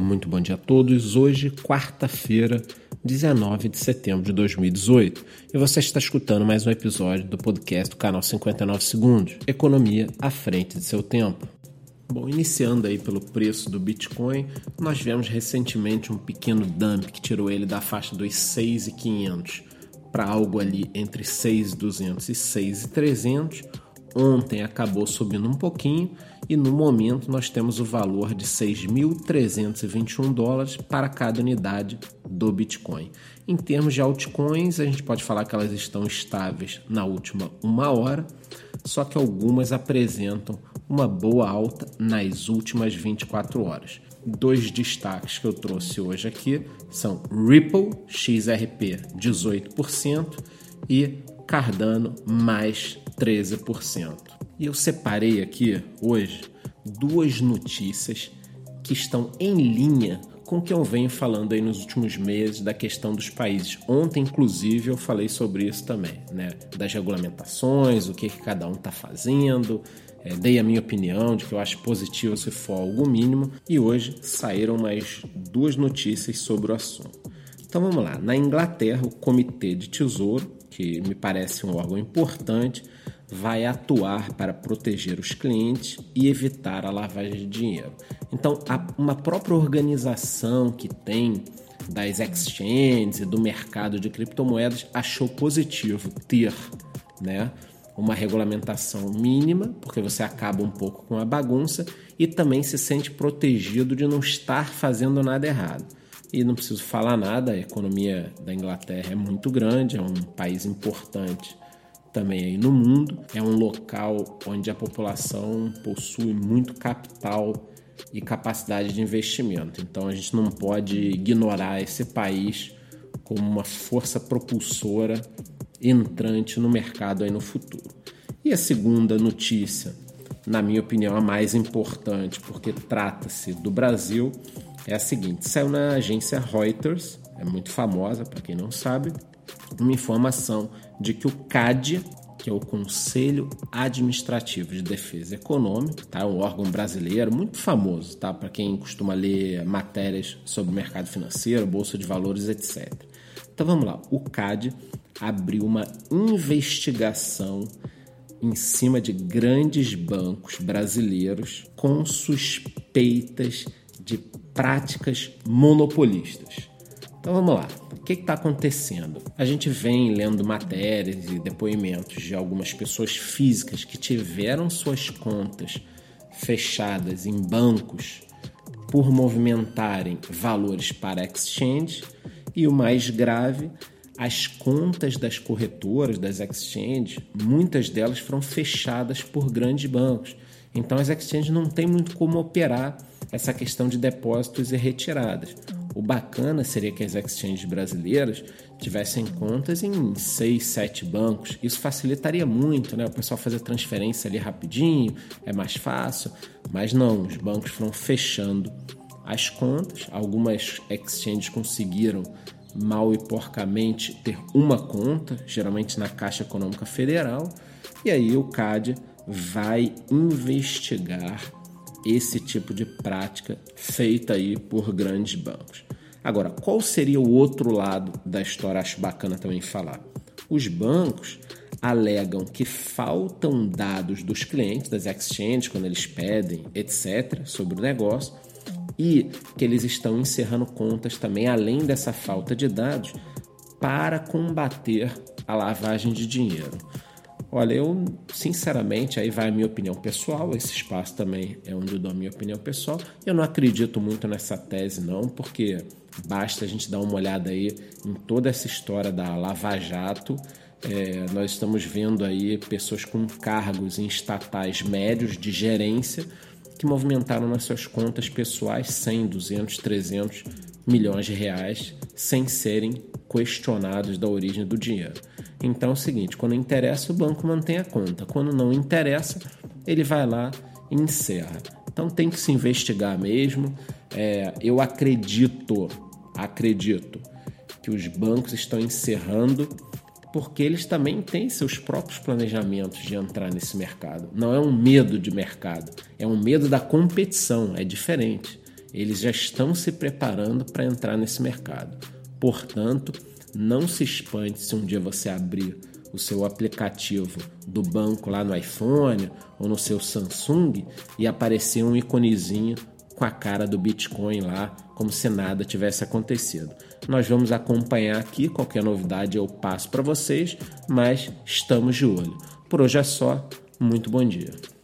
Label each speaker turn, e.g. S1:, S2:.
S1: Muito bom dia a todos. Hoje, quarta-feira, 19 de setembro de 2018, e você está escutando mais um episódio do podcast do canal 59 Segundos Economia à frente de seu tempo. Bom, iniciando aí pelo preço do Bitcoin, nós vemos recentemente um pequeno dump que tirou ele da faixa dos 6,500 para algo ali entre 6,200 e 6,300 Ontem acabou subindo um pouquinho e no momento nós temos o valor de 6.321 dólares para cada unidade do Bitcoin. Em termos de altcoins, a gente pode falar que elas estão estáveis na última uma hora, só que algumas apresentam uma boa alta nas últimas 24 horas. Dois destaques que eu trouxe hoje aqui são Ripple XRP 18% e Cardano mais 13%. E eu separei aqui hoje duas notícias que estão em linha com o que eu venho falando aí nos últimos meses da questão dos países. Ontem, inclusive, eu falei sobre isso também, né? Das regulamentações, o que, que cada um está fazendo, é, dei a minha opinião de que eu acho positivo se for algo mínimo, e hoje saíram mais duas notícias sobre o assunto. Então vamos lá. Na Inglaterra, o Comitê de Tesouro que me parece um órgão importante, vai atuar para proteger os clientes e evitar a lavagem de dinheiro. Então, uma própria organização que tem das exchanges e do mercado de criptomoedas achou positivo ter, né, uma regulamentação mínima, porque você acaba um pouco com a bagunça e também se sente protegido de não estar fazendo nada errado. E não preciso falar nada, a economia da Inglaterra é muito grande, é um país importante também aí no mundo. É um local onde a população possui muito capital e capacidade de investimento. Então a gente não pode ignorar esse país como uma força propulsora entrante no mercado aí no futuro. E a segunda notícia, na minha opinião, a mais importante, porque trata-se do Brasil, é a seguinte: saiu na agência Reuters, é muito famosa para quem não sabe, uma informação de que o CAD, que é o Conselho Administrativo de Defesa Econômica, tá? um órgão brasileiro muito famoso tá? para quem costuma ler matérias sobre mercado financeiro, bolsa de valores, etc. Então vamos lá: o CAD abriu uma investigação em cima de grandes bancos brasileiros com suspeitas de práticas monopolistas. Então vamos lá, que está acontecendo? A gente vem lendo matérias e depoimentos de algumas pessoas físicas que tiveram suas contas fechadas em bancos por movimentarem valores para exchange e o mais grave, as contas das corretoras, das exchanges, muitas delas foram fechadas por grandes bancos. Então as exchanges não têm muito como operar essa questão de depósitos e retiradas. O bacana seria que as exchanges brasileiras tivessem contas em 6, 7 bancos. Isso facilitaria muito, né? O pessoal fazer transferência ali rapidinho, é mais fácil. Mas não, os bancos foram fechando as contas. Algumas exchanges conseguiram mal e porcamente ter uma conta, geralmente na Caixa Econômica Federal. E aí o CAD vai investigar esse tipo de prática feita aí por grandes bancos. Agora, qual seria o outro lado da história? Acho bacana também falar. Os bancos alegam que faltam dados dos clientes, das exchanges, quando eles pedem, etc., sobre o negócio, e que eles estão encerrando contas também, além dessa falta de dados, para combater a lavagem de dinheiro. Olha, eu sinceramente, aí vai a minha opinião pessoal, esse espaço também é onde eu dou a minha opinião pessoal. Eu não acredito muito nessa tese, não, porque basta a gente dar uma olhada aí em toda essa história da Lava Jato. É, nós estamos vendo aí pessoas com cargos em estatais médios de gerência que movimentaram nas suas contas pessoais 100, 200, 300 milhões de reais sem serem questionados da origem do dinheiro. Então é o seguinte: quando interessa, o banco mantém a conta, quando não interessa, ele vai lá e encerra. Então tem que se investigar mesmo. É, eu acredito, acredito que os bancos estão encerrando porque eles também têm seus próprios planejamentos de entrar nesse mercado. Não é um medo de mercado, é um medo da competição, é diferente. Eles já estão se preparando para entrar nesse mercado. Portanto, não se espante se um dia você abrir o seu aplicativo do banco lá no iPhone ou no seu Samsung e aparecer um iconezinho com a cara do Bitcoin lá, como se nada tivesse acontecido. Nós vamos acompanhar aqui, qualquer novidade eu passo para vocês, mas estamos de olho. Por hoje é só, muito bom dia.